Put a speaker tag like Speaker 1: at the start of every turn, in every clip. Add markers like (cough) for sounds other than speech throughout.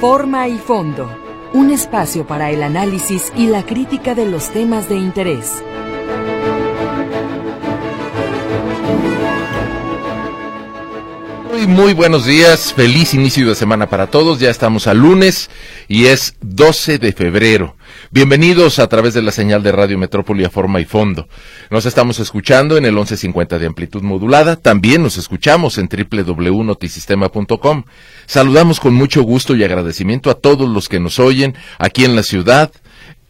Speaker 1: Forma y fondo. Un espacio para el análisis y la crítica de los temas de interés.
Speaker 2: Muy, muy buenos días, feliz inicio de semana para todos, ya estamos al lunes y es 12 de febrero. Bienvenidos a través de la señal de Radio Metrópoli a forma y fondo. Nos estamos escuchando en el 1150 de amplitud modulada, también nos escuchamos en www.notisistema.com. Saludamos con mucho gusto y agradecimiento a todos los que nos oyen aquí en la ciudad,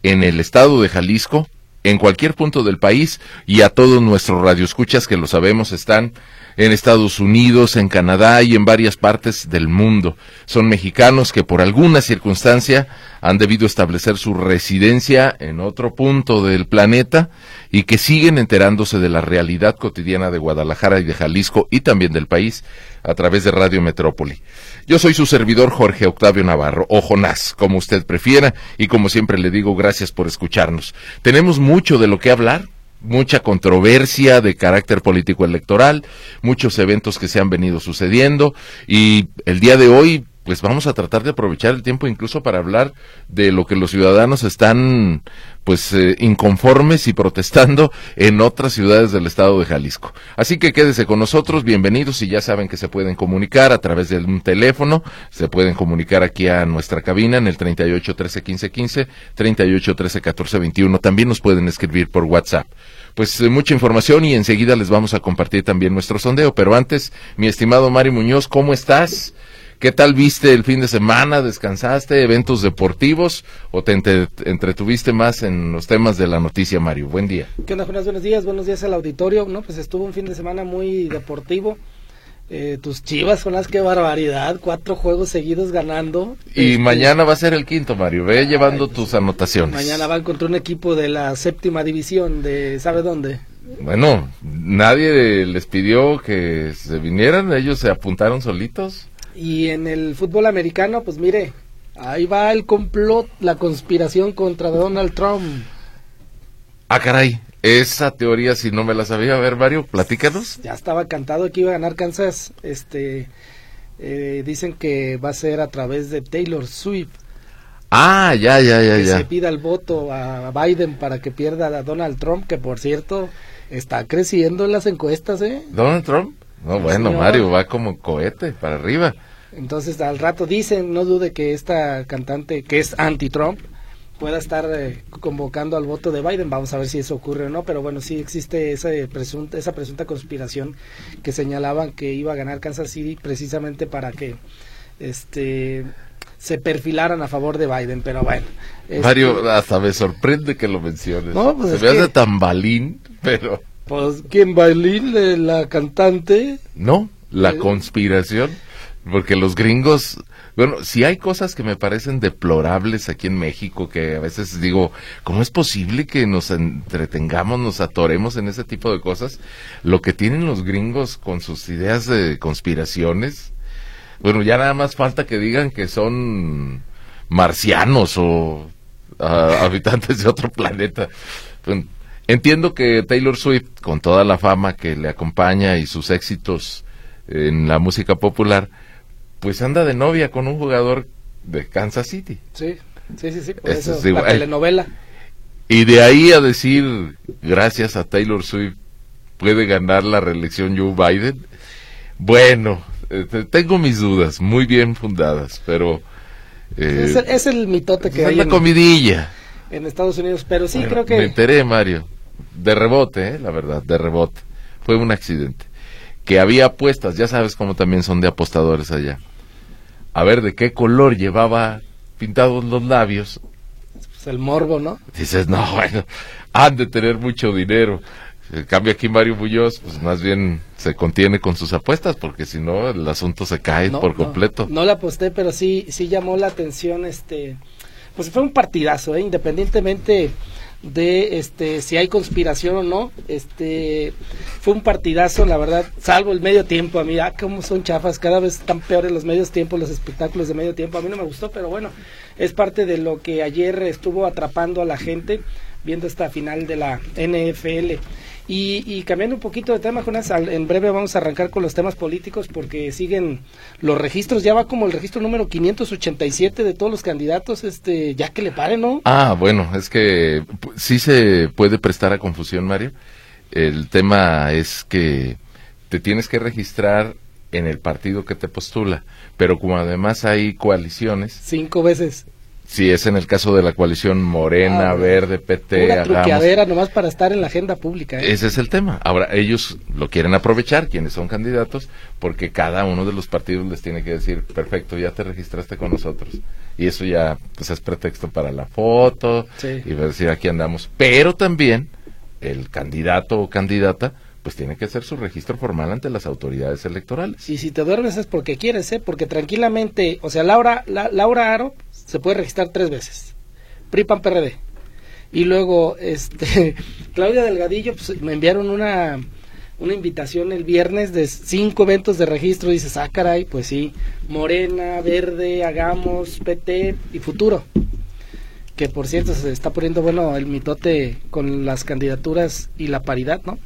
Speaker 2: en el estado de Jalisco, en cualquier punto del país y a todos nuestros radioescuchas que lo sabemos están en Estados Unidos, en Canadá y en varias partes del mundo. Son mexicanos que por alguna circunstancia han debido establecer su residencia en otro punto del planeta y que siguen enterándose de la realidad cotidiana de Guadalajara y de Jalisco y también del país a través de Radio Metrópoli. Yo soy su servidor Jorge Octavio Navarro, o Jonás, como usted prefiera, y como siempre le digo, gracias por escucharnos. Tenemos mucho de lo que hablar, mucha controversia de carácter político electoral, muchos eventos que se han venido sucediendo y el día de hoy pues vamos a tratar de aprovechar el tiempo incluso para hablar de lo que los ciudadanos están pues eh, inconformes y protestando en otras ciudades del estado de Jalisco. Así que quédese con nosotros, bienvenidos y ya saben que se pueden comunicar a través de un teléfono, se pueden comunicar aquí a nuestra cabina en el 38 13 15 15, 38 13 14 21, también nos pueden escribir por WhatsApp pues eh, mucha información y enseguida les vamos a compartir también nuestro sondeo. Pero antes, mi estimado Mari Muñoz, ¿cómo estás? ¿Qué tal viste el fin de semana? ¿Descansaste? ¿Eventos deportivos? ¿O te entretuviste más en los temas de la noticia, Mario? Buen día.
Speaker 3: ¿Qué onda, Buenos días. Buenos días al auditorio. No, pues estuvo un fin de semana muy deportivo. Eh, tus chivas son las que barbaridad, cuatro juegos seguidos ganando.
Speaker 2: Y este, mañana va a ser el quinto, Mario. Ve llevando tus anotaciones.
Speaker 3: Mañana van contra un equipo de la séptima división de ¿sabe dónde?
Speaker 2: Bueno, nadie les pidió que se vinieran, ellos se apuntaron solitos.
Speaker 3: Y en el fútbol americano, pues mire, ahí va el complot, la conspiración contra Donald Trump.
Speaker 2: Ah, caray. Esa teoría, si no me la sabía, a ver, Mario, platícanos.
Speaker 3: Ya estaba cantado que iba a ganar Kansas. Este, eh, dicen que va a ser a través de Taylor Swift.
Speaker 2: Ah, ya, ya, ya,
Speaker 3: que
Speaker 2: ya.
Speaker 3: Se pida el voto a Biden para que pierda a Donald Trump, que por cierto está creciendo en las encuestas, ¿eh?
Speaker 2: Donald Trump. No, bueno, Mario va como cohete para arriba.
Speaker 3: Entonces, al rato dicen, no dude que esta cantante, que es anti-Trump, pueda estar eh, convocando al voto de Biden. Vamos a ver si eso ocurre o no, pero bueno, sí existe esa presunta, esa presunta conspiración que señalaban que iba a ganar Kansas City precisamente para que este se perfilaran a favor de Biden, pero bueno.
Speaker 2: Este Mario, hasta me sorprende que lo menciones. No, pues se me hace tan balín, pero...
Speaker 3: Pues, ¿quién balín? ¿La cantante?
Speaker 2: No, la eh, conspiración. Porque los gringos, bueno, si hay cosas que me parecen deplorables aquí en México, que a veces digo, ¿cómo es posible que nos entretengamos, nos atoremos en ese tipo de cosas? Lo que tienen los gringos con sus ideas de conspiraciones, bueno, ya nada más falta que digan que son marcianos o ah, (laughs) habitantes de otro planeta. Entiendo que Taylor Swift, con toda la fama que le acompaña y sus éxitos en la música popular, pues anda de novia con un jugador de Kansas City.
Speaker 3: Sí, sí, sí, sí, por eso, la telenovela.
Speaker 2: Y de ahí a decir, gracias a Taylor Swift, puede ganar la reelección Joe Biden. Bueno, este, tengo mis dudas, muy bien fundadas, pero...
Speaker 3: Eh, es, el, mitote que
Speaker 2: hay... la comidilla.
Speaker 3: En Estados Unidos, pero sí creo que...
Speaker 2: Me enteré, Mario, de rebote, eh, la verdad, de rebote. Fue un accidente que había apuestas, ya sabes cómo también son de apostadores allá. A ver de qué color llevaba pintados los labios.
Speaker 3: Pues el morbo, ¿no?
Speaker 2: Dices, no, (laughs) bueno, han de tener mucho dinero. En cambio aquí Mario Muñoz, pues más bien se contiene con sus apuestas, porque si no el asunto se cae por completo.
Speaker 3: No, la aposté, pero sí, sí llamó la atención, este, pues fue un partidazo, ¿eh? independientemente de este si hay conspiración o no este fue un partidazo la verdad salvo el medio tiempo a mí ah cómo son chafas cada vez están peores los medios tiempos los espectáculos de medio tiempo a mí no me gustó pero bueno es parte de lo que ayer estuvo atrapando a la gente viendo esta final de la NFL Y, cambiando un poquito de tema, Jonas, en breve vamos a arrancar con los temas políticos porque siguen los registros, ya va como el registro número 587 de todos los candidatos, este, ya que le paren, ¿no?
Speaker 2: Ah, bueno, es que sí se puede prestar a confusión, Mario. El tema es que te tienes que registrar en el partido que te postula, pero como además hay coaliciones.
Speaker 3: Cinco veces.
Speaker 2: Si es en el caso de la coalición Morena, ah, Verde, PT,
Speaker 3: una truqueadera nomás para estar en la agenda pública.
Speaker 2: ¿eh? Ese es el tema. Ahora, ellos lo quieren aprovechar, quienes son candidatos, porque cada uno de los partidos les tiene que decir, perfecto, ya te registraste con nosotros. Y eso ya pues es pretexto para la foto y decir, aquí andamos. Pero también el candidato o candidata pues tiene que hacer su registro formal ante las autoridades electorales.
Speaker 3: Y si te duermes es porque quieres, ¿eh? Porque tranquilamente, o sea, Laura, Laura Aro se puede registrar tres veces. PRIPAN PRD. Y luego, este, (laughs) Claudia Delgadillo, pues me enviaron una, una invitación el viernes de cinco eventos de registro. Dices, ah, caray, pues sí. Morena, Verde, Hagamos, PT y Futuro. Que por cierto se está poniendo bueno el mitote con las candidaturas y la paridad, ¿no?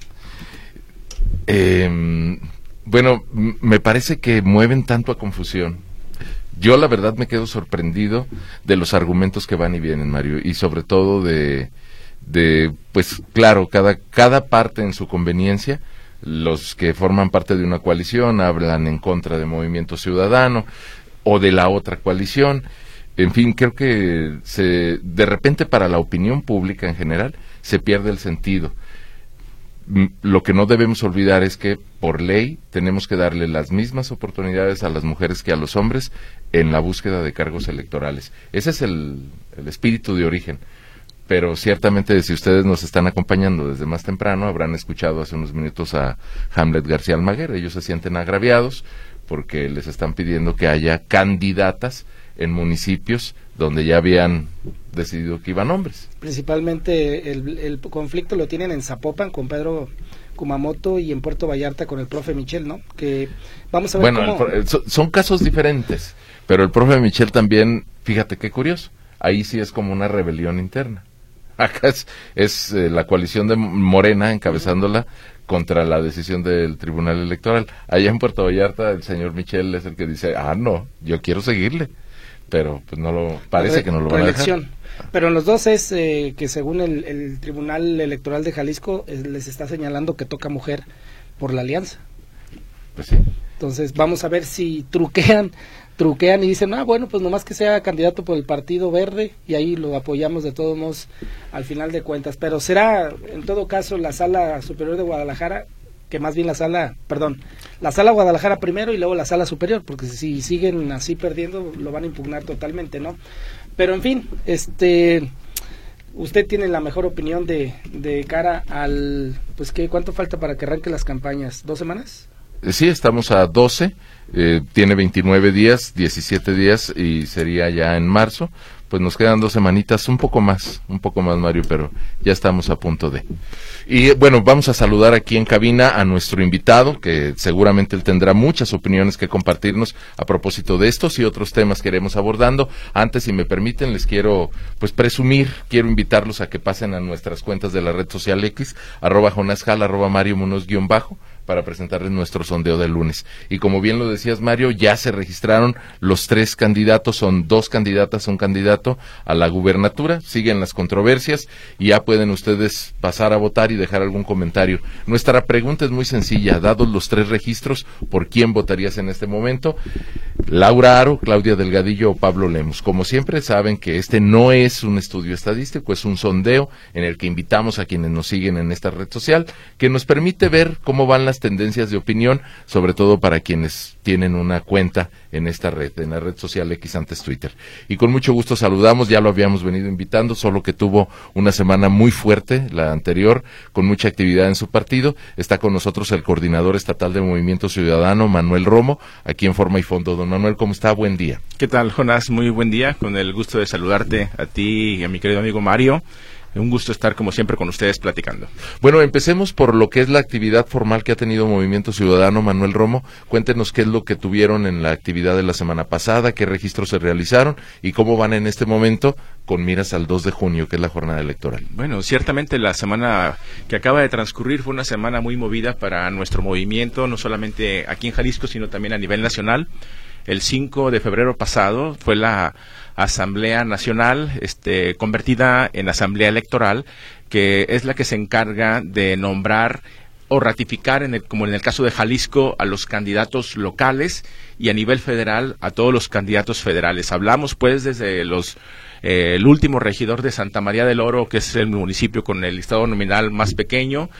Speaker 2: Eh, bueno, me parece que mueven tanto a confusión. Yo la verdad me quedo sorprendido de los argumentos que van y vienen, Mario, y sobre todo de, de pues claro, cada, cada parte en su conveniencia, los que forman parte de una coalición hablan en contra de Movimiento Ciudadano o de la otra coalición. En fin, creo que se, de repente para la opinión pública en general se pierde el sentido lo que no debemos olvidar es que por ley tenemos que darle las mismas oportunidades a las mujeres que a los hombres en la búsqueda de cargos electorales. Ese es el, espíritu de origen. Pero ciertamente si ustedes nos están acompañando desde más temprano, habrán escuchado hace unos minutos a Hamlet García Almaguer. Ellos se sienten agraviados porque les están pidiendo que haya candidatas en municipios donde ya habían decidido que iban hombres.
Speaker 3: Principalmente el, conflicto lo tienen en Zapopan con Pedro Kumamoto y en Puerto Vallarta con el profe Michel, ¿no? Que vamos a ver
Speaker 2: Bueno, son casos diferentes, pero el profe Michel también, fíjate qué curioso, ahí sí es como una rebelión interna. (laughs) Acá es, es eh, la coalición de Morena encabezándola contra la decisión del Tribunal Electoral. Allá en Puerto Vallarta el señor Michel es el que dice, ah, no, yo quiero seguirle pero pues no lo parece que no lo van a dejar.
Speaker 3: Pero en los dos es eh, que según el, Tribunal Electoral de Jalisco eh, les está señalando que toca mujer por la alianza.
Speaker 2: Pues sí.
Speaker 3: Entonces vamos a ver si truquean, truquean y dicen, ah, bueno, pues nomás que sea candidato por el Partido Verde y ahí lo apoyamos de todos modos al final de cuentas. Pero será, en todo caso, la Sala Superior de Guadalajara que más bien la sala, perdón, la sala Guadalajara primero y luego la sala superior, porque si siguen así perdiendo lo van a impugnar totalmente, ¿no? Pero en fin, este usted tiene la mejor opinión de, de cara al pues qué cuánto falta para que arranque las campañas, ¿dos semanas?
Speaker 2: Eh, sí, estamos a 12, eh, tiene 29 días, 17 días y sería ya en marzo pues nos quedan dos semanitas, un poco más, un poco más, Mario, pero ya estamos a punto de. Y bueno, vamos a saludar aquí en cabina a nuestro invitado, que seguramente él tendrá muchas opiniones que compartirnos a propósito de estos y otros temas que iremos abordando. Antes, si me permiten, les quiero pues presumir, quiero invitarlos a que pasen a nuestras cuentas de la red social X, arroba jonasjal, arroba Mario Munoz guion bajo, para presentarles nuestro sondeo del lunes. Y como bien lo decías, Mario, ya se registraron los tres candidatos, son dos candidatas, un candidato a la gubernatura, siguen las controversias y ya pueden ustedes pasar a votar y dejar algún comentario. Nuestra pregunta es muy sencilla, dados los tres registros, ¿por quién votarías en este momento? Laura Aro, Claudia Delgadillo o Pablo Lemos. Como siempre saben que este no es un estudio estadístico, es un sondeo en el que invitamos a quienes nos siguen en esta red social, que nos permite ver cómo van las tendencias de opinión, sobre todo para quienes tienen una cuenta en esta red, en la red social X antes Twitter. Y con mucho gusto saludamos, ya lo habíamos venido invitando, solo que tuvo una semana muy fuerte, la anterior, con mucha actividad en su partido. Está con nosotros el coordinador estatal de Movimiento Ciudadano, Manuel Romo, aquí en Forma y Fondo. Don Manuel, ¿cómo está? Buen día.
Speaker 4: ¿Qué tal, Jonás? Muy buen día, con el gusto de saludarte a ti y a mi querido amigo Mario. Un gusto estar como siempre con ustedes platicando.
Speaker 2: Bueno, empecemos por lo que es la actividad formal que ha tenido Movimiento Ciudadano. Manuel Romo, cuéntenos qué es lo que tuvieron en la actividad de la semana pasada, qué registros se realizaron y cómo van en este momento con miras al 2 de junio, que es la jornada electoral.
Speaker 4: Bueno, ciertamente la semana que acaba de transcurrir fue una semana muy movida para nuestro movimiento, no solamente aquí en Jalisco, sino también a nivel nacional. El 5 de febrero pasado fue la Asamblea Nacional, este, convertida en Asamblea Electoral, que es la que se encarga de nombrar o ratificar, en el, como en el caso de Jalisco, a los candidatos locales y a nivel federal a todos los candidatos federales. Hablamos pues desde los eh, el último regidor de Santa María del Oro, que es el municipio con el estado nominal más pequeño,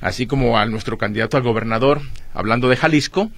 Speaker 4: así como a nuestro candidato al gobernador, hablando de Jalisco,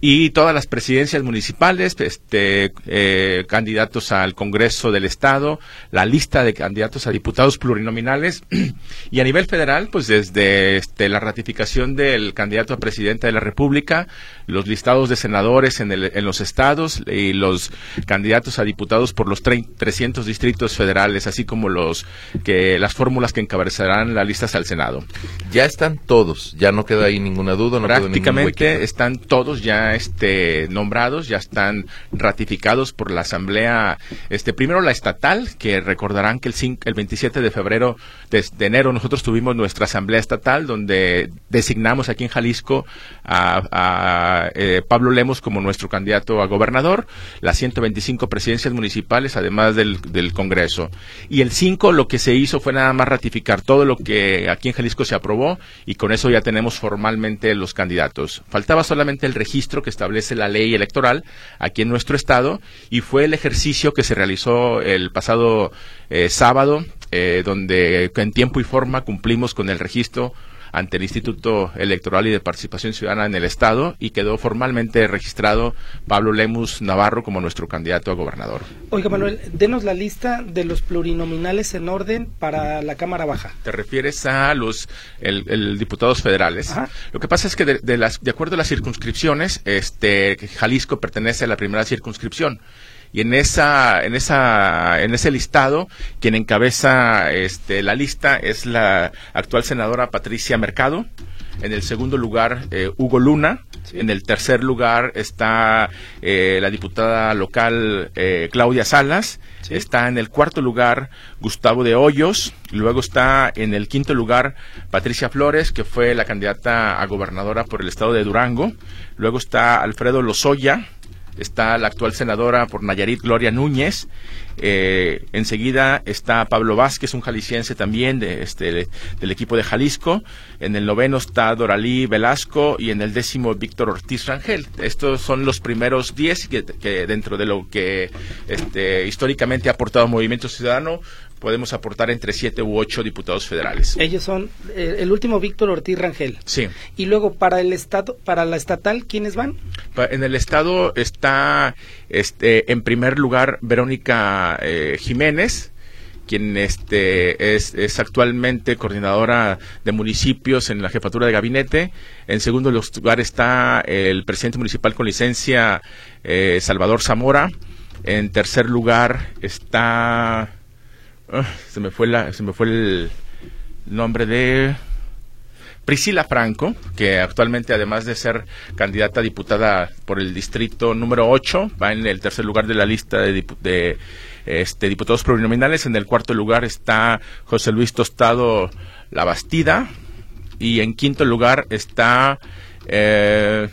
Speaker 4: y todas las presidencias municipales, este, eh, candidatos al Congreso del Estado, la lista de candidatos a diputados plurinominales (clears throat) y a nivel federal, pues desde este, la ratificación del candidato a presidente de la República, los listados de senadores en, el, en los estados y los candidatos a diputados por los 300 distritos federales, así como los que las fórmulas que encabezarán las listas al Senado.
Speaker 2: Ya están todos, ya no queda ahí ninguna duda. No
Speaker 4: Prácticamente están todos ya este, nombrados, ya están ratificados por la Asamblea, este, primero la estatal, que recordarán que el, el 27 de febrero de, enero nosotros tuvimos nuestra Asamblea Estatal, donde designamos aquí en Jalisco a, eh, Pablo Lemos como nuestro candidato a gobernador, las 125 presidencias municipales, además del, del Congreso. Y el 5 lo que se hizo fue nada más ratificar todo lo que aquí en Jalisco se aprobó y con eso ya tenemos formalmente los candidatos. Faltaba solamente el registro que establece la ley electoral aquí en nuestro estado y fue el ejercicio que se realizó el pasado eh, sábado, eh, donde en tiempo y forma cumplimos con el registro ante el Instituto Electoral y de Participación Ciudadana en el Estado y quedó formalmente registrado Pablo Lemus Navarro como nuestro candidato a gobernador.
Speaker 3: Oiga, Manuel, denos la lista de los plurinominales en orden para la Cámara Baja.
Speaker 4: ¿Te refieres a los el, diputados federales? Lo que pasa es que de, las, de acuerdo a las circunscripciones, este, Jalisco pertenece a la primera circunscripción y en esa en esa en ese listado quien encabeza este la lista es la actual senadora Patricia Mercado. En el segundo lugar eh, Hugo Luna. En el tercer lugar está eh, la diputada local eh, Claudia Salas. Está en el cuarto lugar Gustavo de Hoyos. Luego está en el quinto lugar Patricia Flores que fue la candidata a gobernadora por el estado de Durango. Luego está Alfredo Lozoya está la actual senadora por Nayarit, Gloria Núñez. Eh, enseguida está Pablo Vázquez, un jalisciense también de, este, del equipo de Jalisco. En el noveno está Doralí Velasco y en el décimo Víctor Ortiz Rangel. Estos son los primeros diez que, que dentro de lo que este, históricamente ha aportado Movimiento Ciudadano podemos aportar entre siete u ocho diputados federales.
Speaker 3: Ellos son eh, el último Víctor Ortiz Rangel.
Speaker 4: Sí.
Speaker 3: Y luego para el estado, para la estatal, ¿quiénes van?
Speaker 4: En el estado está, este, en primer lugar Verónica eh, Jiménez quien este es, actualmente coordinadora de municipios en la jefatura de gabinete. En segundo lugar está el presidente municipal con licencia eh, Salvador Zamora. En tercer lugar está Ah, se me fue la, se me fue el nombre de Priscila Franco, que actualmente además de ser candidata a diputada por el distrito número 8, va en el tercer lugar de la lista de, este, diputados plurinominales. En el cuarto lugar está José Luis Tostado La Bastida. Y en quinto lugar está eh,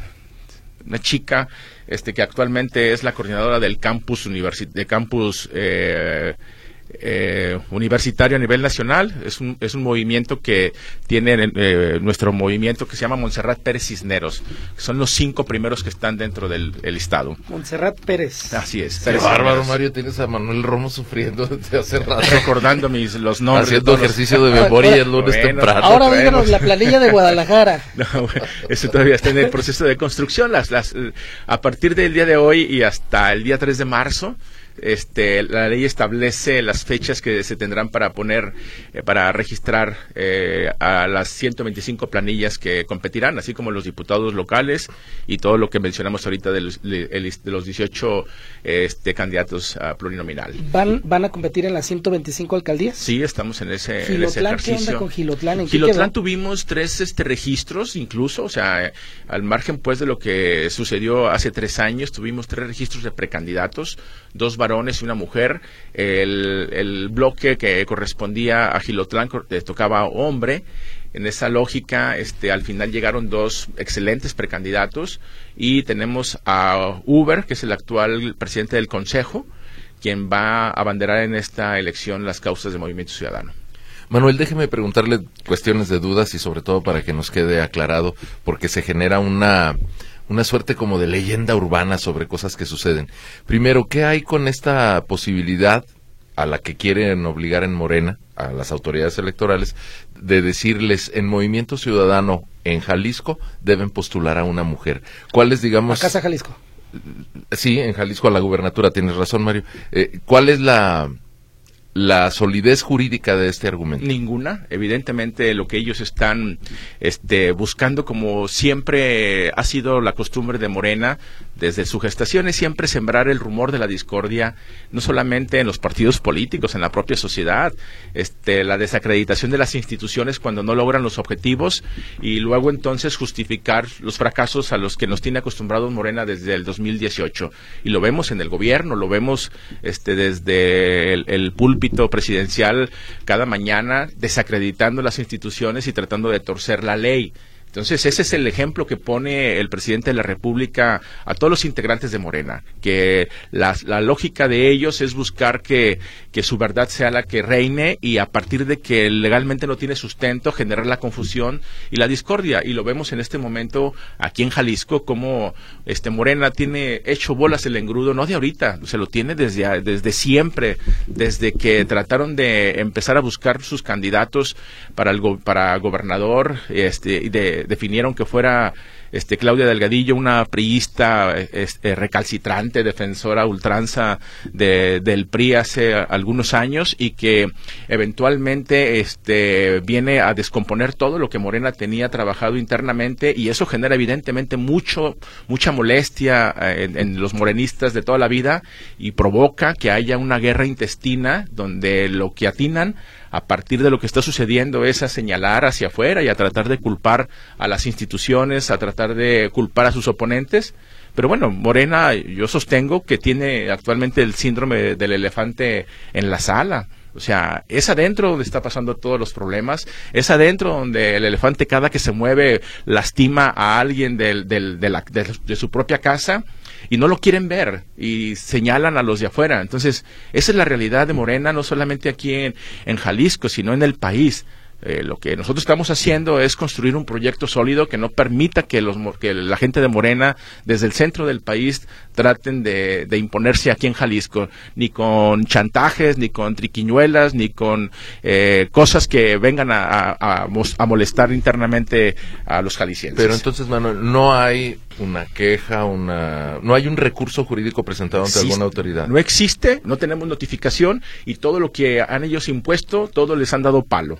Speaker 4: una chica este, que actualmente es la coordinadora del campus, de campus eh, eh, universitario a nivel nacional. Es un, es un movimiento que tiene eh, nuestro movimiento que se llama Montserrat Pérez Cisneros. son los cinco primeros que están dentro del listado.
Speaker 3: Montserrat Pérez.
Speaker 4: Así es.
Speaker 2: Qué bárbaro, Mario. Tienes a Manuel Romo sufriendo desde hace rato.
Speaker 4: Recordando mis, los nombres.
Speaker 2: Haciendo ejercicio de memoria el lunes temprano.
Speaker 3: Ahora díganos la planilla de Guadalajara. (laughs)
Speaker 4: eso todavía está en el proceso de construcción. Las, las, a partir del día de hoy y hasta el día 3 de marzo este, la ley establece las fechas que se tendrán para poner, eh, para registrar eh, a las 125 planillas que competirán, así como los diputados locales y todo lo que mencionamos ahorita de los, de los 18 este, candidatos a plurinominal.
Speaker 3: ¿Van, ¿Van a competir en las 125 alcaldías?
Speaker 4: Sí, estamos en ese,
Speaker 3: en ese
Speaker 4: ejercicio.
Speaker 3: ¿Qué onda con Gilotlán? ¿En
Speaker 4: Gilotlán tuvimos tres este, registros, incluso, o sea, al margen pues de lo que sucedió hace tres años, tuvimos tres registros de precandidatos, dos varones y una mujer. El, bloque que correspondía a Gilotlán tocaba hombre. En esa lógica, este, al final llegaron dos excelentes precandidatos y tenemos a Uber, que es el actual presidente del Consejo, quien va a abanderar en esta elección las causas del Movimiento Ciudadano.
Speaker 2: Manuel, déjeme preguntarle cuestiones de dudas y sobre todo para que nos quede aclarado, porque se genera una una suerte como de leyenda urbana sobre cosas que suceden. Primero, ¿qué hay con esta posibilidad a la que quieren obligar en Morena, a las autoridades electorales, de decirles en Movimiento Ciudadano en Jalisco deben postular a una mujer? ¿Cuál es, digamos...
Speaker 3: A Casa Jalisco.
Speaker 2: Sí, en Jalisco a la gubernatura, tienes razón, Mario. Eh, ¿Cuál es la la solidez jurídica de este argumento?
Speaker 4: Ninguna. Evidentemente, lo que ellos están este, buscando, como siempre ha sido la costumbre de Morena, desde su gestación, es siempre sembrar el rumor de la discordia, no solamente en los partidos políticos, en la propia sociedad, este, la desacreditación de las instituciones cuando no logran los objetivos y luego entonces justificar los fracasos a los que nos tiene acostumbrados Morena desde el 2018. Y lo vemos en el gobierno, lo vemos este, desde el, el presidencial cada mañana desacreditando las instituciones y tratando de torcer la ley. Entonces, ese es el ejemplo que pone el presidente de la República a todos los integrantes de Morena, que la, lógica de ellos es buscar que, que, su verdad sea la que reine y a partir de que legalmente no tiene sustento, generar la confusión y la discordia. Y lo vemos en este momento aquí en Jalisco, como este Morena tiene hecho bolas el engrudo, no de ahorita, se lo tiene desde, desde siempre, desde que trataron de empezar a buscar sus candidatos para, el, para gobernador este, y de definieron que fuera este, Claudia Delgadillo, una priista este, recalcitrante, defensora ultranza del PRI hace algunos años y que eventualmente este, viene a descomponer todo lo que Morena tenía trabajado internamente y eso genera evidentemente mucho, mucha molestia eh, en, en los morenistas de toda la vida y provoca que haya una guerra intestina donde lo que atinan a partir de lo que está sucediendo es a señalar hacia afuera y a tratar de culpar a las instituciones, a tratar de culpar a sus oponentes. Pero bueno, Morena, yo sostengo que tiene actualmente el síndrome del elefante en la sala. O sea, es adentro donde está pasando todos los problemas, es adentro donde el elefante cada que se mueve lastima a alguien de, de su propia casa y no lo quieren ver y señalan a los de afuera. Entonces, esa es la realidad de Morena, no solamente aquí en, en Jalisco, sino en el país. Eh, lo que nosotros estamos haciendo es construir un proyecto sólido que no permita que, los, que la gente de Morena, desde el centro del país, traten de, imponerse aquí en Jalisco, ni con chantajes, ni con triquiñuelas, ni con eh, cosas que vengan a, a, molestar internamente a los jaliscienses.
Speaker 2: Pero entonces, Manuel, no hay una queja, una no hay un recurso jurídico presentado ante alguna autoridad.
Speaker 4: No existe, no tenemos notificación y todo lo que han ellos impuesto, todo les han dado palo.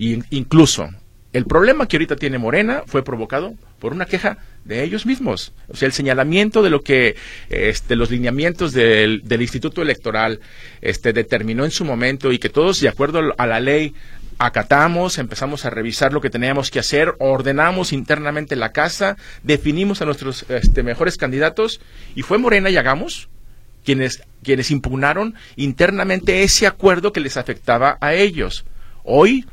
Speaker 4: Y incluso el problema que ahorita tiene Morena fue provocado por una queja de ellos mismos. O sea, el señalamiento de lo que este, los lineamientos del, Instituto Electoral este, determinó en su momento y que todos, de acuerdo a la ley, acatamos, empezamos a revisar lo que teníamos que hacer, ordenamos internamente la casa, definimos a nuestros este, mejores candidatos y fue Morena y Hagamos quienes, quienes impugnaron internamente ese acuerdo que les afectaba a ellos. Hoy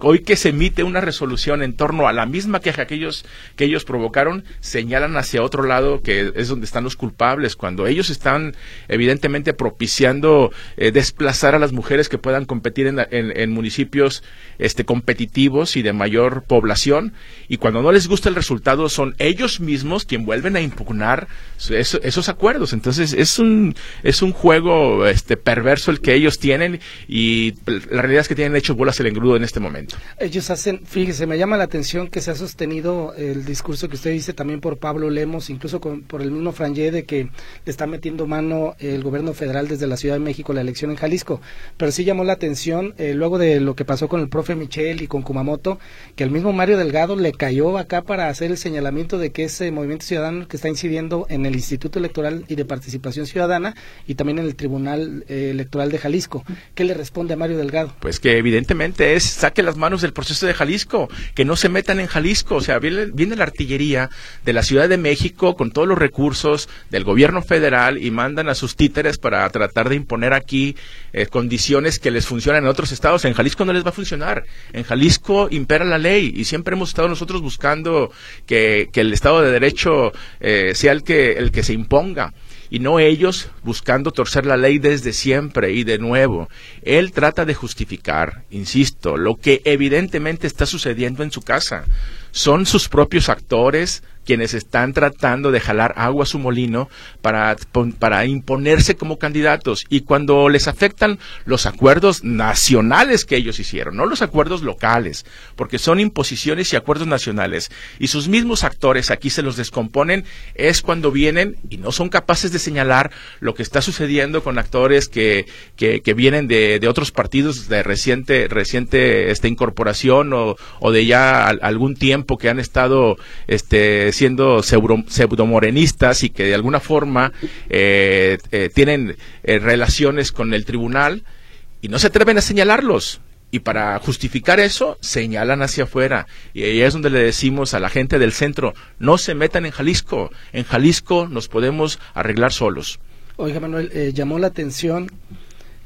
Speaker 4: hoy que se emite una resolución en torno a la misma queja que ellos, que ellos provocaron, señalan hacia otro lado que es donde están los culpables, cuando ellos están evidentemente propiciando eh, desplazar a las mujeres que puedan competir en, municipios este, competitivos y de mayor población, y cuando no les gusta el resultado son ellos mismos quienes vuelven a impugnar esos acuerdos. Entonces es un, es un juego este, perverso el que ellos tienen y la realidad es que tienen hecho bolas el engrudo en este momento.
Speaker 3: Ellos hacen, fíjese, me llama la atención que se ha sostenido el discurso que usted dice también por Pablo Lemos, incluso por el mismo Franje, de que le está metiendo mano el gobierno federal desde la Ciudad de México la elección en Jalisco. Pero sí llamó la atención, eh, luego de lo que pasó con el profe Michel y con Kumamoto, que el mismo Mario Delgado le cayó acá para hacer el señalamiento de que ese movimiento ciudadano que está incidiendo en el Instituto Electoral y de Participación Ciudadana y también en el Tribunal eh, Electoral de Jalisco. ¿Qué le responde a Mario Delgado?
Speaker 4: Pues que evidentemente es saque las manos del proceso de Jalisco, que no se metan en Jalisco, o sea, viene, viene la artillería de la Ciudad de México con todos los recursos del gobierno federal y mandan a sus títeres para tratar de imponer aquí eh, condiciones que les funcionan en otros estados. En Jalisco no les va a funcionar. En Jalisco impera la ley y siempre hemos estado nosotros buscando que, el Estado de Derecho eh, sea el que, el que se imponga y no ellos buscando torcer la ley desde siempre y de nuevo. Él trata de justificar, insisto, lo que evidentemente está sucediendo en su casa. Son sus propios actores quienes están tratando de jalar agua a su molino para, para imponerse como candidatos. Y cuando les afectan los acuerdos nacionales que ellos hicieron, no los acuerdos locales, porque son imposiciones y acuerdos nacionales, y sus mismos actores aquí se los descomponen, es cuando vienen y no son capaces de señalar lo que está sucediendo con actores que, que, vienen de, de, otros partidos de reciente, reciente este, incorporación o, o de ya algún tiempo que han estado este, siendo pseudomorenistas y que de alguna forma eh, eh, tienen eh, relaciones con el tribunal y no se atreven a señalarlos. Y para justificar eso, señalan hacia afuera. Y ahí es donde le decimos a la gente del centro, no se metan en Jalisco. En Jalisco nos podemos arreglar solos.
Speaker 3: Oiga, Manuel, llamó la atención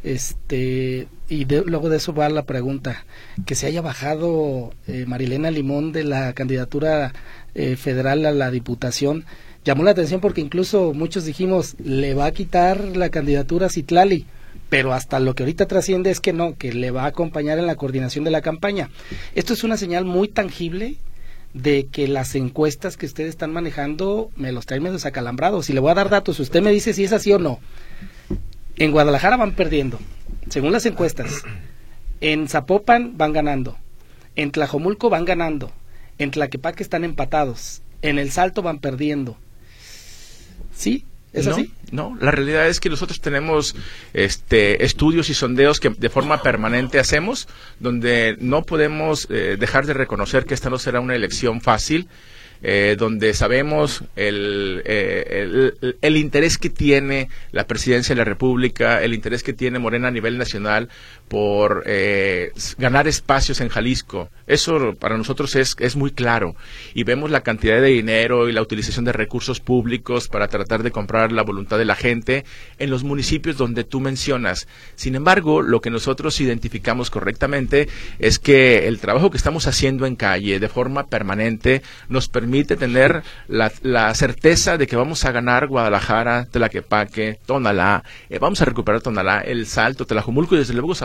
Speaker 3: este y luego de eso va la pregunta que se haya bajado eh, Marilena Limón de la candidatura eh, federal a la diputación llamó la atención porque incluso muchos dijimos le va a quitar la candidatura a Citlali pero hasta lo que ahorita trasciende es que no que le va a acompañar en la coordinación de la campaña esto es una señal muy tangible de que las encuestas que ustedes están manejando me los traen medio acalambrados y le voy a dar datos usted me dice si es así o no en Guadalajara van perdiendo, según las encuestas. En Zapopan van ganando. En Tlajomulco van ganando. En Tlaquepaque están empatados. En El Salto van perdiendo. ¿Sí? ¿Es así?
Speaker 4: No, la realidad es que nosotros tenemos este, estudios y sondeos que de forma permanente hacemos, donde no podemos eh, dejar de reconocer que esta no será una elección fácil eh, donde sabemos el, eh, el, el, interés que tiene la presidencia de la República, el interés que tiene Morena a nivel nacional por eh, ganar espacios en Jalisco. Eso para nosotros es, es muy claro. Y vemos la cantidad de dinero y la utilización de recursos públicos para tratar de comprar la voluntad de la gente en los municipios donde tú mencionas. Sin embargo, lo que nosotros identificamos correctamente es que el trabajo que estamos haciendo en calle de forma permanente nos permite tener la, la, certeza de que vamos a ganar Guadalajara, Tlaquepaque, Tonalá, eh, vamos a recuperar Tonalá, El Salto, Tlajumulco y desde luego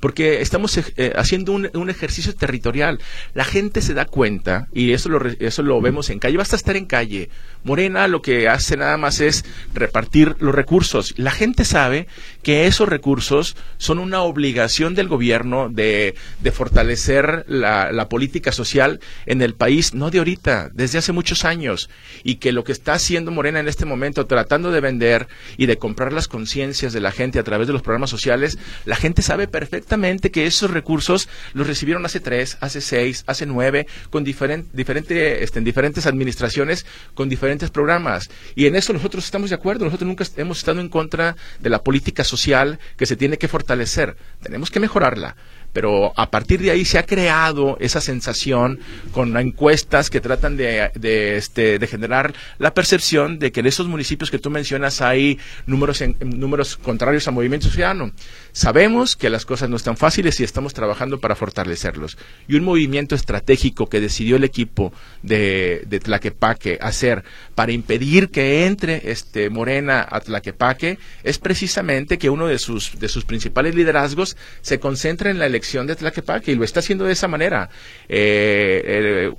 Speaker 4: Porque estamos eh, haciendo un, un, ejercicio territorial. La gente se da cuenta, y eso lo, eso lo vemos en calle, basta estar en calle. Morena lo que hace nada más es repartir los recursos. La gente sabe que esos recursos son una obligación del gobierno de, fortalecer la, política social en el país, no de ahorita, desde hace muchos años y que lo que está haciendo Morena en este momento, tratando de vender y de comprar las conciencias de la gente a través de los programas sociales, la gente sabe perfectamente que esos recursos los recibieron hace tres, hace seis, hace nueve, con diferente, este, en diferentes administraciones, con diferentes programas. Y en eso nosotros estamos de acuerdo. Nosotros nunca hemos estado en contra de la política social que se tiene que fortalecer. Tenemos que mejorarla pero a partir de ahí se ha creado esa sensación con encuestas que tratan de, este, de generar la percepción de que en esos municipios que tú mencionas hay números, en, números contrarios al movimiento ciudadano. Sabemos que las cosas no están fáciles y estamos trabajando para fortalecerlos. Y un movimiento estratégico que decidió el equipo de, de Tlaquepaque hacer para impedir que entre este Morena a Tlaquepaque es precisamente que uno de sus, de sus principales liderazgos se concentre en la elección de Tlaquepaque y lo está haciendo de esa manera. Eh,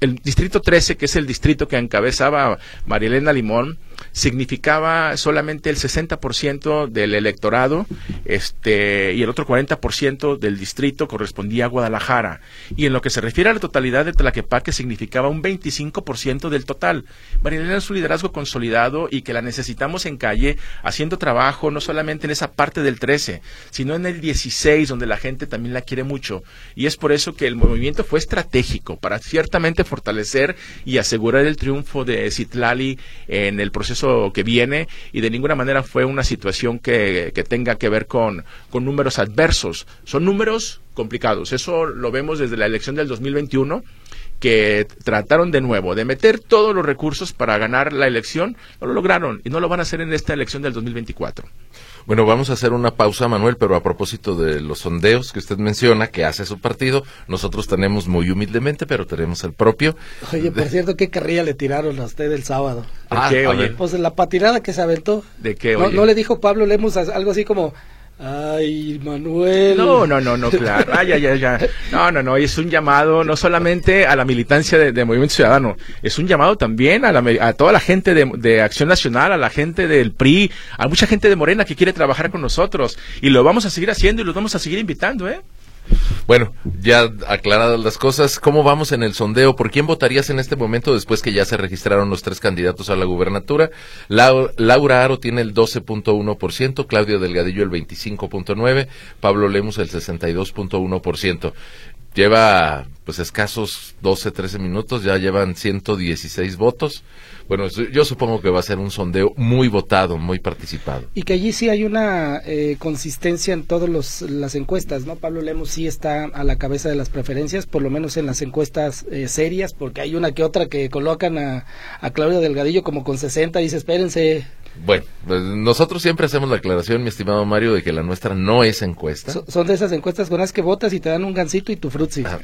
Speaker 4: el, distrito 13, que es el distrito que encabezaba Marielena Limón, significaba solamente el 60% del electorado este, y el otro 40% del distrito correspondía a Guadalajara. Y en lo que se refiere a la totalidad de Tlaquepaque significaba un 25% del total. Marilena es un liderazgo consolidado y que la necesitamos en calle haciendo trabajo no solamente en esa parte del 13, sino en el 16 donde la gente también la quiere mucho. Y es por eso que el movimiento fue estratégico para ciertamente fortalecer y asegurar el triunfo de Citlali en el proceso que viene y de ninguna manera fue una situación que, tenga que ver con, con números adversos. Son números complicados. Eso lo vemos desde la elección del 2021 que trataron de nuevo de meter todos los recursos para ganar la elección, no lo lograron y no lo van a hacer en esta elección del 2024.
Speaker 2: Bueno, vamos a hacer una pausa, Manuel, pero a propósito de los sondeos que usted menciona, que hace su partido, nosotros tenemos muy humildemente, pero tenemos el propio.
Speaker 3: Oye, por cierto, ¿qué carrilla le tiraron a usted el sábado?
Speaker 4: ¿De qué, oye?
Speaker 3: Pues la patinada que se aventó.
Speaker 4: ¿De qué,
Speaker 3: oye? no le dijo Pablo Lemos algo así como, Ay, Manuel.
Speaker 4: No, no, no, no, claro. Ay, ay, ay, No, no, no. Es un llamado no solamente a la militancia de, Movimiento Ciudadano, es un llamado también a, la, a toda la gente de, de, Acción Nacional, a la gente del PRI, a mucha gente de Morena que quiere trabajar con nosotros. Y lo vamos a seguir haciendo y los vamos a seguir invitando, ¿eh?
Speaker 2: Bueno, ya aclaradas las cosas, ¿cómo vamos en el sondeo? ¿Por quién votarías en este momento después que ya se registraron los tres candidatos a la gubernatura? Laura Aro tiene el 12.1%, Claudia Delgadillo el 25.9%, Pablo Lemus el 62.1% lleva pues escasos 12, 13 minutos, ya llevan 116 votos. Bueno, yo supongo que va a ser un sondeo muy votado, muy participado.
Speaker 3: Y que allí sí hay una eh, consistencia en todas las encuestas, ¿no? Pablo Lemos sí está a la cabeza de las preferencias, por lo menos en las encuestas eh, serias, porque hay una que otra que colocan a, a Claudia Delgadillo como con 60 y dice, espérense,
Speaker 2: bueno, pues, nosotros siempre hacemos la aclaración, mi estimado Mario, de que la nuestra no es encuesta.
Speaker 3: son de esas encuestas con las que votas y te dan un gancito y tu frutzi.
Speaker 2: Ah,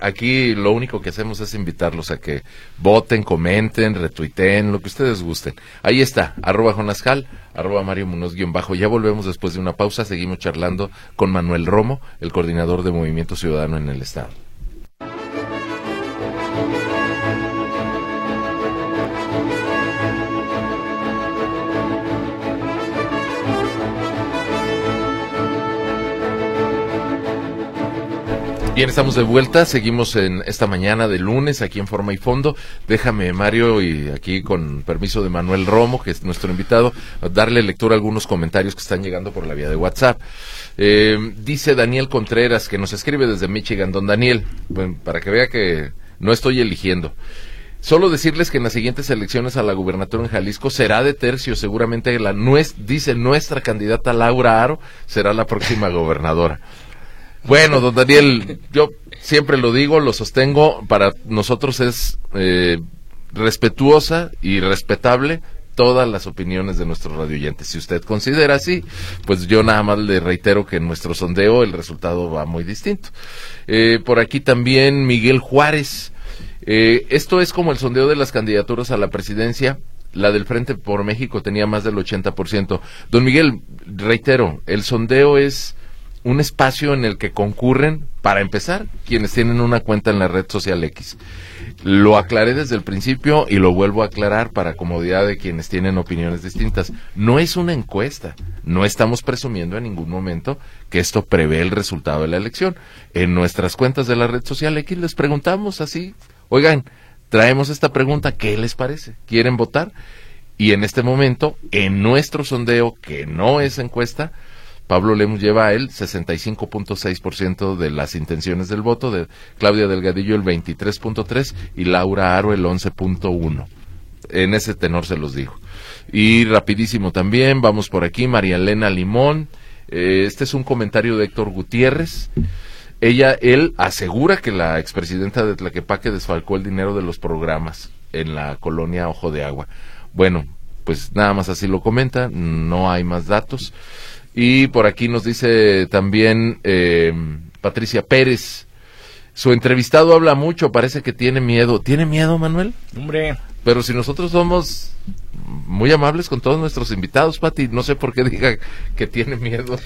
Speaker 2: aquí, lo único que hacemos es invitarlos a que voten, comenten, retuiteen, lo que ustedes gusten. Ahí está, arroba Jonascal, arroba Mario Munoz guion bajo. Ya volvemos después de una pausa, seguimos charlando con Manuel Romo, el coordinador de Movimiento Ciudadano en el Estado. Bien, estamos de vuelta, seguimos en esta mañana de lunes aquí en Forma y Fondo. Déjame, Mario, y aquí con permiso de Manuel Romo, que es nuestro invitado, darle lectura a algunos comentarios que están llegando por la vía de WhatsApp. Eh, dice Daniel Contreras, que nos escribe desde Michigan. Don Daniel, para que vea que no estoy eligiendo. Solo decirles que en las siguientes elecciones a la gubernatura en Jalisco será de tercio, seguramente la dice nuestra candidata Laura Aro será la próxima gobernadora. Bueno, don Daniel, yo siempre lo digo, lo sostengo, para nosotros es eh, respetuosa y respetable todas las opiniones de nuestros radioyentes. Si usted considera así, pues yo nada más le reitero que en nuestro sondeo el resultado va muy distinto. Eh, por aquí también Miguel Juárez. Eh, esto es como el sondeo de las candidaturas a la presidencia. La del Frente por México tenía más del 80%. Don Miguel, reitero, el sondeo es un espacio en el que concurren, para empezar, quienes tienen una cuenta en la red social X. Lo aclaré desde el principio y lo vuelvo a aclarar para comodidad de quienes tienen opiniones distintas. No es una encuesta, no estamos presumiendo en ningún momento que esto prevé el resultado de la elección. En nuestras cuentas de la red social X les preguntamos así, oigan, traemos esta pregunta, ¿qué les parece? ¿Quieren votar? Y en este momento, en nuestro sondeo, que no es encuesta, Pablo Lemus lleva a él 65.6% de las intenciones del voto, de Claudia Delgadillo el 23.3% y Laura Aro el 11.1%. En ese tenor se los digo. Y rapidísimo también, vamos por aquí, María Elena Limón. Eh, este es un comentario de Héctor Gutiérrez. Ella, él asegura que la expresidenta de Tlaquepaque desfalcó el dinero de los programas en la colonia Ojo de Agua. Bueno, pues nada más así lo comenta, no hay más datos. Y por aquí nos dice también eh, Patricia Pérez, Su entrevistado habla mucho, parece que tiene miedo. ¿Tiene miedo, Manuel?
Speaker 4: Hombre.
Speaker 2: Pero si nosotros somos muy amables con todos nuestros invitados, Pati, no sé por qué diga que tiene miedo.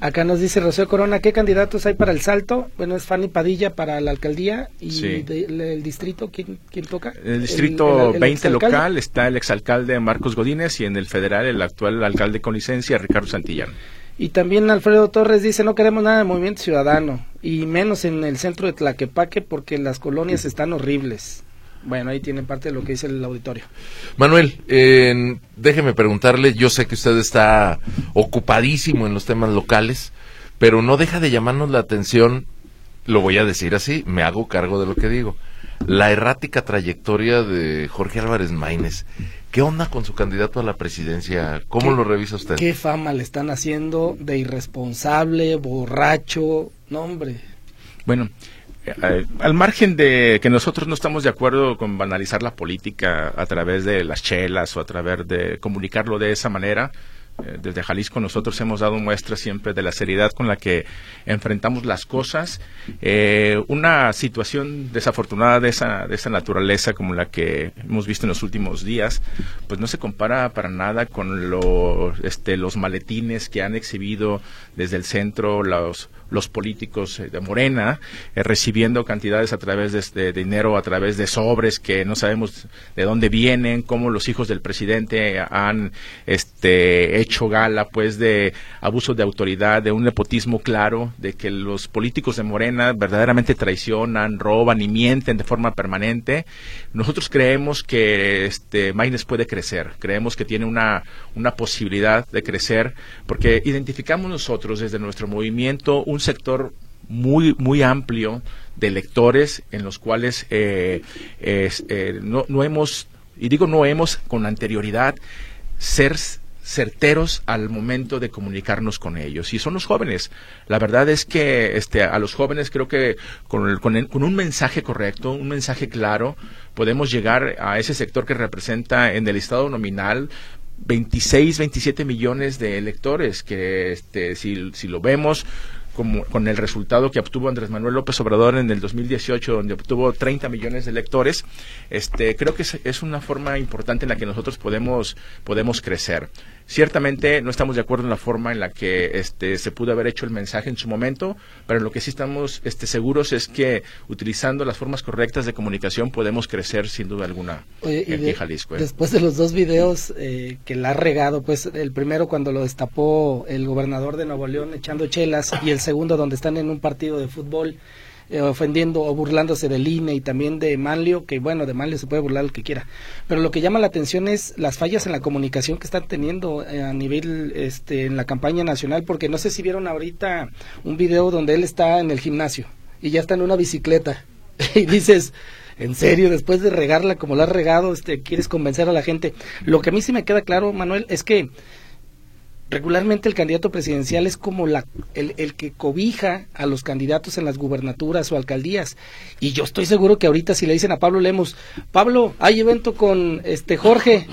Speaker 3: Acá nos dice Rocío Corona, ¿qué candidatos hay para el salto? Bueno, es Fanny Padilla para la alcaldía y el distrito, ¿quién, ¿quién, toca?
Speaker 4: el distrito 20 local está el exalcalde Marcos Godínez y en el federal el actual alcalde con licencia, Ricardo Santillán.
Speaker 3: Y también Alfredo Torres dice, no queremos nada de movimiento ciudadano, y menos en el centro de Tlaquepaque porque las colonias están horribles. Bueno, ahí tiene parte de lo que dice el auditorio.
Speaker 2: Manuel, déjeme preguntarle, yo sé que usted está ocupadísimo en los temas locales, pero no deja de llamarnos la atención, lo voy a decir así, me hago cargo de lo que digo, la errática trayectoria de Jorge Álvarez Maínez. ¿Qué onda con su candidato a la presidencia? ¿Cómo lo revisa usted?
Speaker 3: ¿Qué fama le están haciendo de irresponsable, borracho? No, hombre.
Speaker 4: Bueno, eh, al margen de que nosotros no estamos de acuerdo con banalizar la política a través de las chelas o a través de comunicarlo de esa manera, desde Jalisco nosotros hemos dado muestra siempre de la seriedad con la que enfrentamos las cosas. Eh, una situación desafortunada de esa, de esa naturaleza como la que hemos visto en los últimos días, pues no se compara para nada con este, los maletines que han exhibido desde el centro los los políticos eh, de Morena, eh, recibiendo cantidades a través de, este dinero, a través de sobres que no sabemos de dónde vienen, cómo los hijos del presidente han este, hecho gala pues de abuso de autoridad, de un nepotismo claro, de que los políticos de Morena verdaderamente traicionan, roban y mienten de forma permanente. Nosotros creemos que este Maynes puede crecer, creemos que tiene una, una posibilidad de crecer, porque identificamos nosotros desde nuestro movimiento un sector muy, muy amplio de lectores en los cuales eh, eh, no, no hemos, y digo no hemos con anterioridad, ser certeros al momento de comunicarnos con ellos. Y son los jóvenes. La verdad es que este, a los jóvenes creo que con, con, con, un mensaje correcto, un mensaje claro, podemos llegar a ese sector que representa en el estado nominal 26, 27 millones de electores, que este, si, si lo vemos con el resultado que obtuvo Andrés Manuel López Obrador en el 2018, donde obtuvo 30 millones de electores, este, creo que es, es, una forma importante en la que nosotros podemos, podemos crecer. Ciertamente no estamos de acuerdo en la forma en la que este, se pudo haber hecho el mensaje en su momento, pero lo que sí estamos este, seguros es que utilizando las formas correctas de comunicación podemos crecer sin duda alguna en Jalisco.
Speaker 3: ¿eh? Después de los dos videos eh, que la ha regado, pues el primero cuando lo destapó el gobernador de Nuevo León echando chelas y el segundo donde están en un partido de fútbol eh, ofendiendo o burlándose del INE y también de Manlio, que bueno, de Manlio se puede burlar el que quiera. Pero lo que llama la atención es las fallas en la comunicación que están teniendo eh, a nivel este, en la campaña nacional, porque no sé si vieron ahorita un video donde él está en el gimnasio y ya está en una bicicleta (laughs) y dices, en serio, después de regarla como la has regado, este, quieres convencer a la gente. Lo que a mí sí me queda claro, Manuel, es que regularmente el candidato presidencial es como la, el, el, que cobija a los candidatos en las gubernaturas o alcaldías. Y yo estoy seguro que ahorita si le dicen a Pablo Lemos, Pablo, hay evento con este Jorge,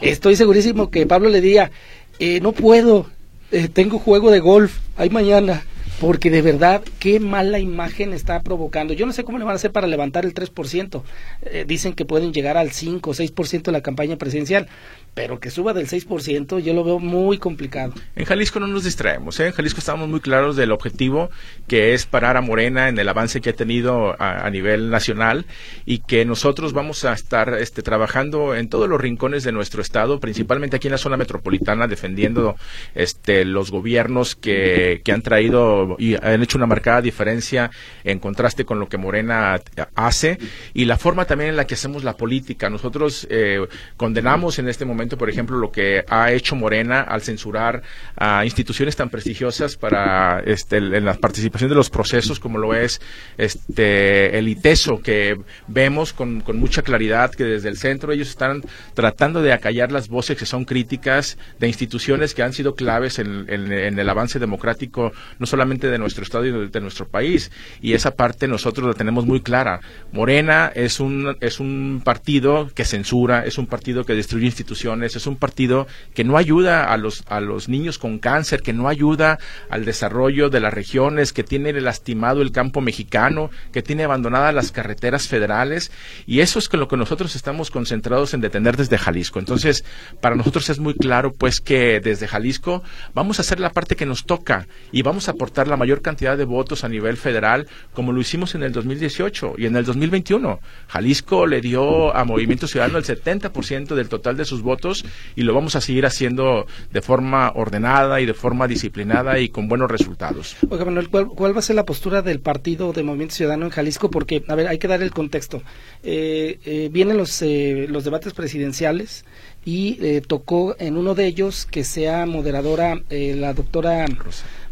Speaker 3: estoy segurísimo que Pablo le diría, eh, no puedo, eh, tengo juego de golf, hay mañana porque de verdad qué mala imagen está provocando. Yo no sé cómo le van a hacer para levantar el 3%. Eh, dicen que pueden llegar al 5 o 6% de la campaña presidencial, pero que suba del 6% yo lo veo muy complicado.
Speaker 4: En Jalisco no nos distraemos, ¿eh? en Jalisco estamos muy claros del objetivo que es parar a Morena en el avance que ha tenido a, nivel nacional y que nosotros vamos a estar este, trabajando en todos los rincones de nuestro estado, principalmente aquí en la zona metropolitana, defendiendo este, los gobiernos que, que han traído y han hecho una marcada diferencia en contraste con lo que Morena hace y la forma también en la que hacemos la política. Nosotros eh, condenamos en este momento, por ejemplo, lo que ha hecho Morena al censurar a instituciones tan prestigiosas para este, en la participación de los procesos como lo es este, el ITESO, que vemos con, mucha claridad que desde el centro ellos están tratando de acallar las voces que son críticas de instituciones que han sido claves en el avance democrático, no solamente de nuestro estado y de, nuestro país. Y esa parte nosotros la tenemos muy clara. Morena es un, es un partido que censura, es un partido que destruye instituciones es un partido que no ayuda a los, a los niños con cáncer, que no ayuda al desarrollo de las regiones, que tiene lastimado el campo mexicano, que tiene abandonadas las carreteras federales, y eso es con lo que nosotros estamos concentrados en detener desde Jalisco. Entonces, para nosotros es muy claro, pues, que desde Jalisco vamos a hacer la parte que nos toca y vamos a aportar la mayor cantidad de votos a nivel federal, como lo hicimos en el 2018 y en el 2021. Jalisco le dio a Movimiento Ciudadano el 70% del total de sus votos y lo vamos a seguir haciendo de forma ordenada y de forma disciplinada y con buenos resultados.
Speaker 3: Oiga, Manuel, ¿cuál, va a ser la postura del partido de Movimiento Ciudadano en Jalisco? Porque, a ver, hay que dar el contexto. Eh, eh, vienen los, eh, los debates presidenciales y tocó en uno de ellos que sea moderadora la doctora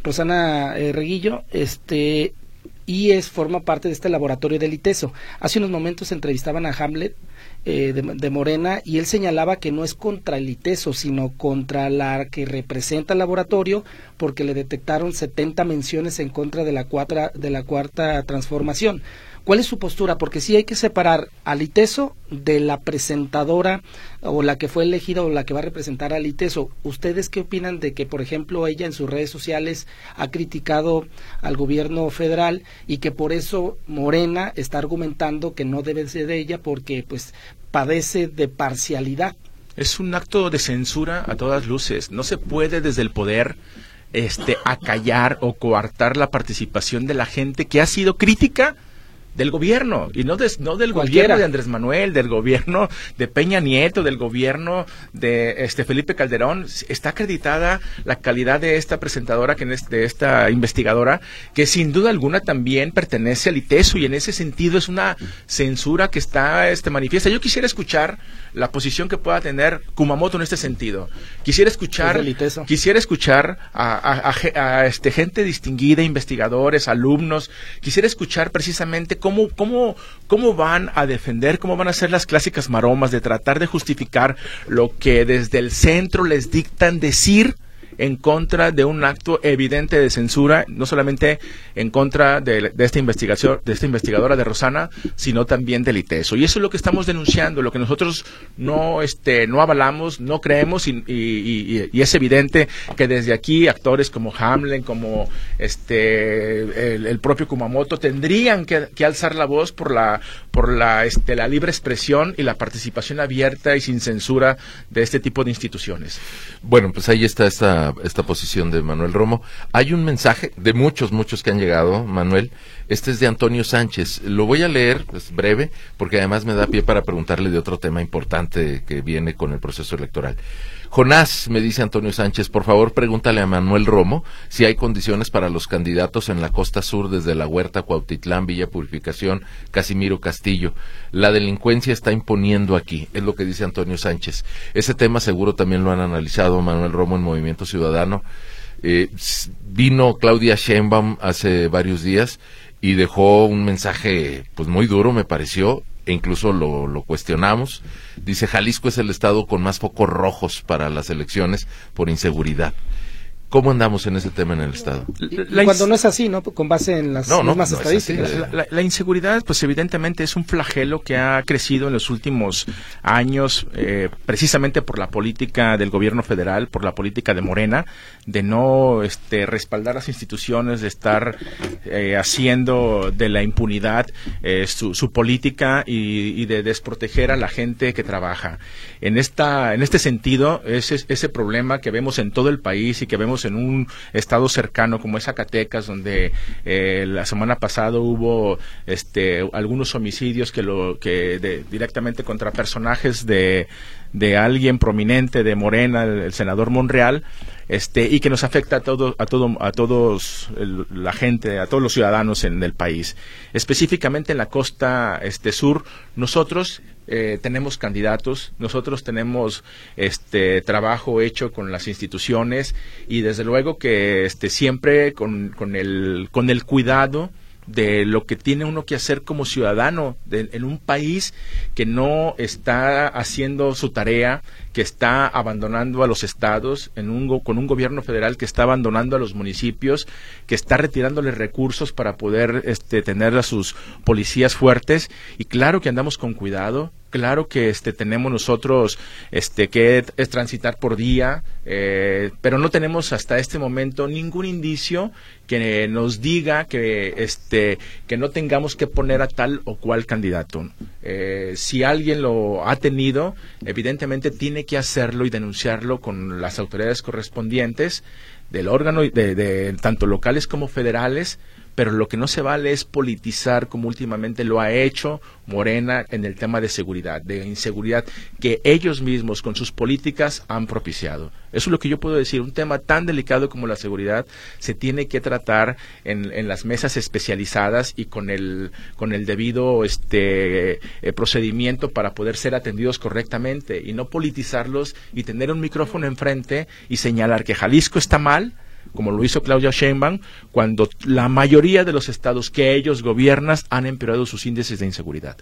Speaker 3: Rosana Reguillo, este, y es forma parte de este laboratorio del ITESO. Hace unos momentos entrevistaban a Hamlet eh, de, Morena y él señalaba que no es contra el ITESO, sino contra la que representa el laboratorio porque le detectaron 70 menciones en contra de la, de la cuarta transformación. ¿Cuál es su postura? Porque sí hay que separar al ITESO de la presentadora o la que fue elegida o la que va a representar al ITESO. ¿Ustedes qué opinan de que, por ejemplo, ella en sus redes sociales ha criticado al gobierno federal y que por eso Morena está argumentando que no debe ser de ella porque pues padece de parcialidad?
Speaker 4: Es un acto de censura a todas luces. No se puede desde el poder este acallar o coartar la participación de la gente que ha sido crítica del gobierno y no, no del gobierno de Andrés Manuel, del gobierno de Peña Nieto, del gobierno de este Felipe Calderón. Está acreditada la calidad de esta presentadora, que de esta investigadora, que sin duda alguna también pertenece al ITESO y en ese sentido es una censura que está este manifiesta. Yo quisiera escuchar la posición que pueda tener Kumamoto en este sentido. Quisiera escuchar, quisiera escuchar a, a este gente distinguida, investigadores, alumnos. Quisiera escuchar precisamente cómo, cómo, cómo van a defender, cómo van a hacer las clásicas maromas de tratar de justificar lo que desde el centro les dictan decir en contra de un acto evidente de censura, no solamente en contra de, esta investigación, de esta investigadora de Rosana, sino también del ITESO. Y eso es lo que estamos denunciando, lo que nosotros no, este, no avalamos, no creemos, y, es evidente que desde aquí actores como Hamlen, como este, el, propio Kumamoto, tendrían que, alzar la voz por la, por la, este, la libre expresión y la participación abierta y sin censura de este tipo de instituciones.
Speaker 2: Bueno, pues ahí está esta esta, posición de Manuel Romo. Hay un mensaje de muchos, muchos que han llegado, Manuel. Este es de Antonio Sánchez. Lo voy a leer, es breve, porque además me da pie para preguntarle de otro tema importante que viene con el proceso electoral. Jonás, me dice Antonio Sánchez, por favor pregúntale a Manuel Romo si hay condiciones para los candidatos en la costa sur desde la Huerta, Cuautitlán, Villa Purificación, Casimiro Castillo. La delincuencia está imponiendo aquí, es lo que dice Antonio Sánchez. Ese tema seguro también lo han analizado Manuel Romo en Movimiento Ciudadano. Eh, vino Claudia Sheinbaum hace varios días y dejó un mensaje pues muy duro, me pareció, e incluso lo, lo, cuestionamos. Dice, Jalisco es el estado con más focos rojos para las elecciones por inseguridad. ¿Cómo andamos en ese tema en el Estado?
Speaker 3: cuando no es así, ¿no? Con base en las mismas estadísticas.
Speaker 4: la, inseguridad, pues evidentemente es un flagelo que ha crecido en los últimos años, eh, precisamente por la política del gobierno federal, por la política de Morena, de no este, respaldar las instituciones, de estar eh, haciendo de la impunidad eh, su, política y, y, de desproteger a la gente que trabaja. En, esta, en este sentido, ese, ese problema que vemos en todo el país y que vemos en un estado cercano como es Zacatecas, donde eh, la semana pasada hubo este, algunos homicidios que lo que directamente contra personajes de, de alguien prominente de Morena, el, senador Monreal, este, y que nos afecta a todo, a todo, a todos la gente, a todos los ciudadanos en el país. Específicamente en la costa este sur, nosotros eh, tenemos candidatos, nosotros tenemos este trabajo hecho con las instituciones y desde luego que este siempre con, con el con el cuidado de lo que tiene uno que hacer como ciudadano en un país que no está haciendo su tarea, que está abandonando a los estados, en un, con un gobierno federal que está abandonando a los municipios, que está retirándoles recursos para poder este, tener a sus policías fuertes. Y claro que andamos con cuidado, claro que este tenemos nosotros este que es transitar por día eh, pero no tenemos hasta este momento ningún indicio que nos diga que este que no tengamos que poner a tal o cual candidato. Eh, si alguien lo ha tenido evidentemente tiene que hacerlo y denunciarlo con las autoridades correspondientes del órgano de tanto locales como federales pero lo que no se vale es politizar como últimamente lo ha hecho Morena en el tema de seguridad, de inseguridad que ellos mismos con sus políticas han propiciado. Eso es lo que yo puedo decir. Un tema tan delicado como la seguridad se tiene que tratar en, las mesas especializadas y con el, con el debido este, eh, procedimiento para poder ser atendidos correctamente y no politizarlos y tener un micrófono enfrente y señalar que Jalisco está mal como lo hizo Claudia Sheinbaum, cuando la mayoría de los estados que ellos gobiernan han empeorado sus índices de inseguridad.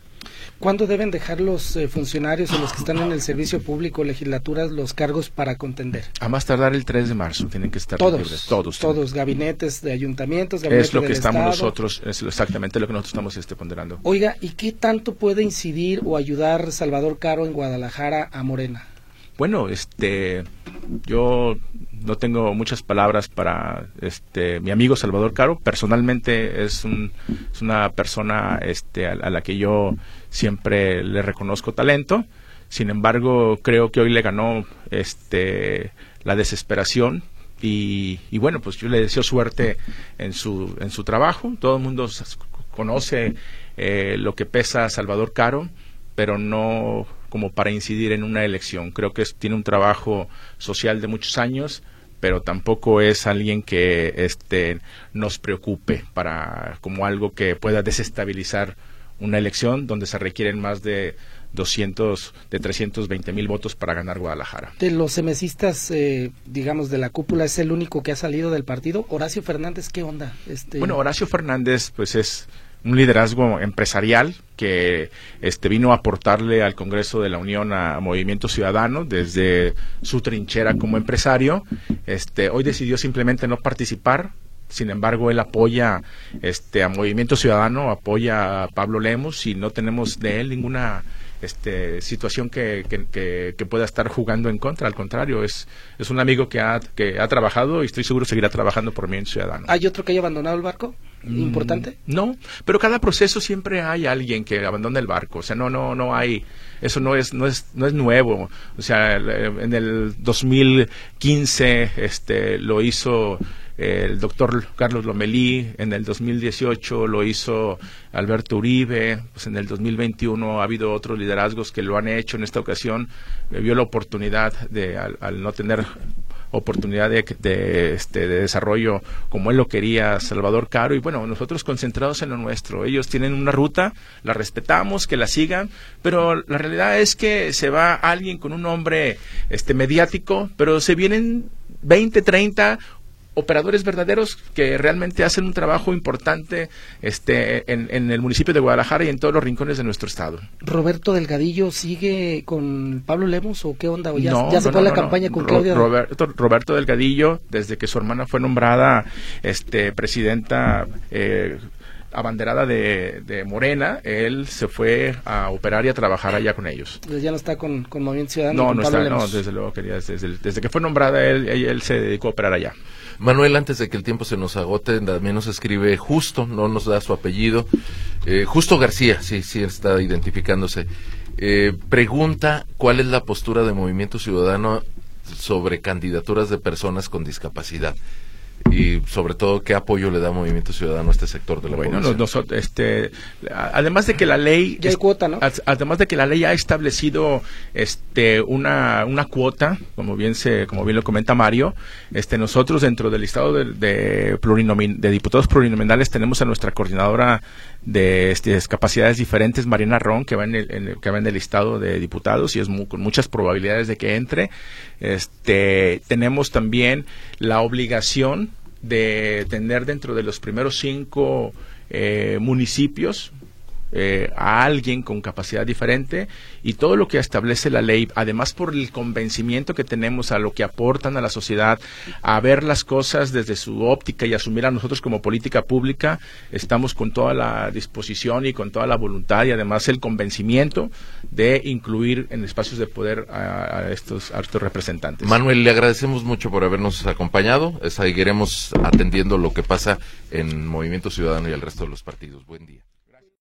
Speaker 3: ¿Cuándo deben dejar los eh, funcionarios o los que están en el servicio público, legislaturas, los cargos para contender?
Speaker 4: A más tardar el 3 de marzo tienen que estar
Speaker 3: todos,
Speaker 4: libres.
Speaker 3: Todos. Todos, gabinetes de ayuntamientos,
Speaker 4: gabinetes Es lo que estamos nosotros, es exactamente lo que nosotros estamos este, ponderando.
Speaker 3: Oiga, ¿y qué tanto puede incidir o ayudar Salvador Caro en Guadalajara a Morena?
Speaker 4: Bueno, este, yo no tengo muchas palabras para este mi amigo Salvador Caro. Personalmente es, un, es una persona este, a, la que yo siempre le reconozco talento. Sin embargo, creo que hoy le ganó este, la desesperación y, y, bueno, pues yo le deseo suerte en su, en su trabajo. Todo el mundo conoce eh, lo que pesa Salvador Caro, pero no como para incidir en una elección. Creo que tiene un trabajo social de muchos años, pero tampoco es alguien que este, nos preocupe para como algo que pueda desestabilizar una elección donde se requieren más de 200, de 320 mil votos para ganar Guadalajara.
Speaker 3: De los semesistas, eh, digamos, de la cúpula, ¿es el único que ha salido del partido? Horacio Fernández, ¿qué onda?
Speaker 4: Este... Bueno, Horacio Fernández, pues es un liderazgo empresarial que este vino a aportarle al Congreso de la Unión a, Movimiento Ciudadano desde su trinchera como empresario. Este hoy decidió simplemente no participar. Sin embargo, él apoya este a Movimiento Ciudadano, apoya a Pablo Lemos y no tenemos de él ninguna este, situación que, pueda estar jugando en contra. Al contrario, es, es un amigo que ha, que ha trabajado y estoy seguro seguirá trabajando por Movimiento Ciudadano.
Speaker 3: ¿Hay otro que haya abandonado el barco? Importante?
Speaker 4: Mm, no, pero cada proceso siempre hay alguien que abandona el barco, o sea, no no no hay eso no es no es no es nuevo, o sea, en el 2015 este lo hizo el doctor Carlos Lomelí, en el 2018 lo hizo Alberto Uribe, pues en el 2021 ha habido otros liderazgos que lo han hecho. En esta ocasión eh, vio la oportunidad de, al no tener oportunidad de, de, este, de desarrollo como él lo quería, Salvador Caro, y bueno, nosotros concentrados en lo nuestro. Ellos tienen una ruta, la respetamos, que la sigan, pero la realidad es que se va alguien con un nombre este, mediático, pero se vienen 20, 30 operadores verdaderos que realmente hacen un trabajo importante este, en, el municipio de Guadalajara y en todos los rincones de nuestro estado.
Speaker 3: ¿Roberto Delgadillo sigue con Pablo Lemos o qué onda? ya, se fue la campaña con Claudia?
Speaker 4: Roberto, Roberto Delgadillo, desde que su hermana fue nombrada este, presidenta eh, abanderada de, de, Morena, él se fue a operar y a trabajar allá con ellos.
Speaker 3: ya no está con, con Movimiento Ciudadano.
Speaker 4: No, no está, no, desde luego quería, desde, desde, que fue nombrada él, él se dedicó a operar allá.
Speaker 2: Manuel, antes de que el tiempo se nos agote, también nos escribe Justo, no nos da su apellido. Eh, Justo García, sí, sí, está identificándose. Eh, pregunta cuál es la postura de Movimiento Ciudadano sobre candidaturas de personas con discapacidad y sobre todo qué apoyo le da Movimiento Ciudadano a este sector de la bueno,
Speaker 4: este, además de que la ley,
Speaker 3: ya hay cuota, ¿no?
Speaker 4: Además de que la ley ha establecido, este, una, una cuota, como bien se, como bien lo comenta Mario, este, nosotros dentro del listado de, de, de diputados plurinominales tenemos a nuestra coordinadora de este, discapacidades diferentes, Mariana Ron, que va en el, que va en el listado de diputados y es con muchas probabilidades de que entre. Este, tenemos también la obligación de tener dentro de los primeros cinco eh, municipios eh, a alguien con capacidad diferente y todo lo que establece la ley, además por el convencimiento que tenemos a lo que aportan a la sociedad, a ver las cosas desde su óptica y asumir a nosotros como política pública, estamos con toda la disposición y con toda la voluntad y además el convencimiento de incluir en espacios de poder a, estos, a estos representantes.
Speaker 2: Manuel, le agradecemos mucho por habernos acompañado. Seguiremos atendiendo lo que pasa en Movimiento Ciudadano y el resto de los partidos. Buen día.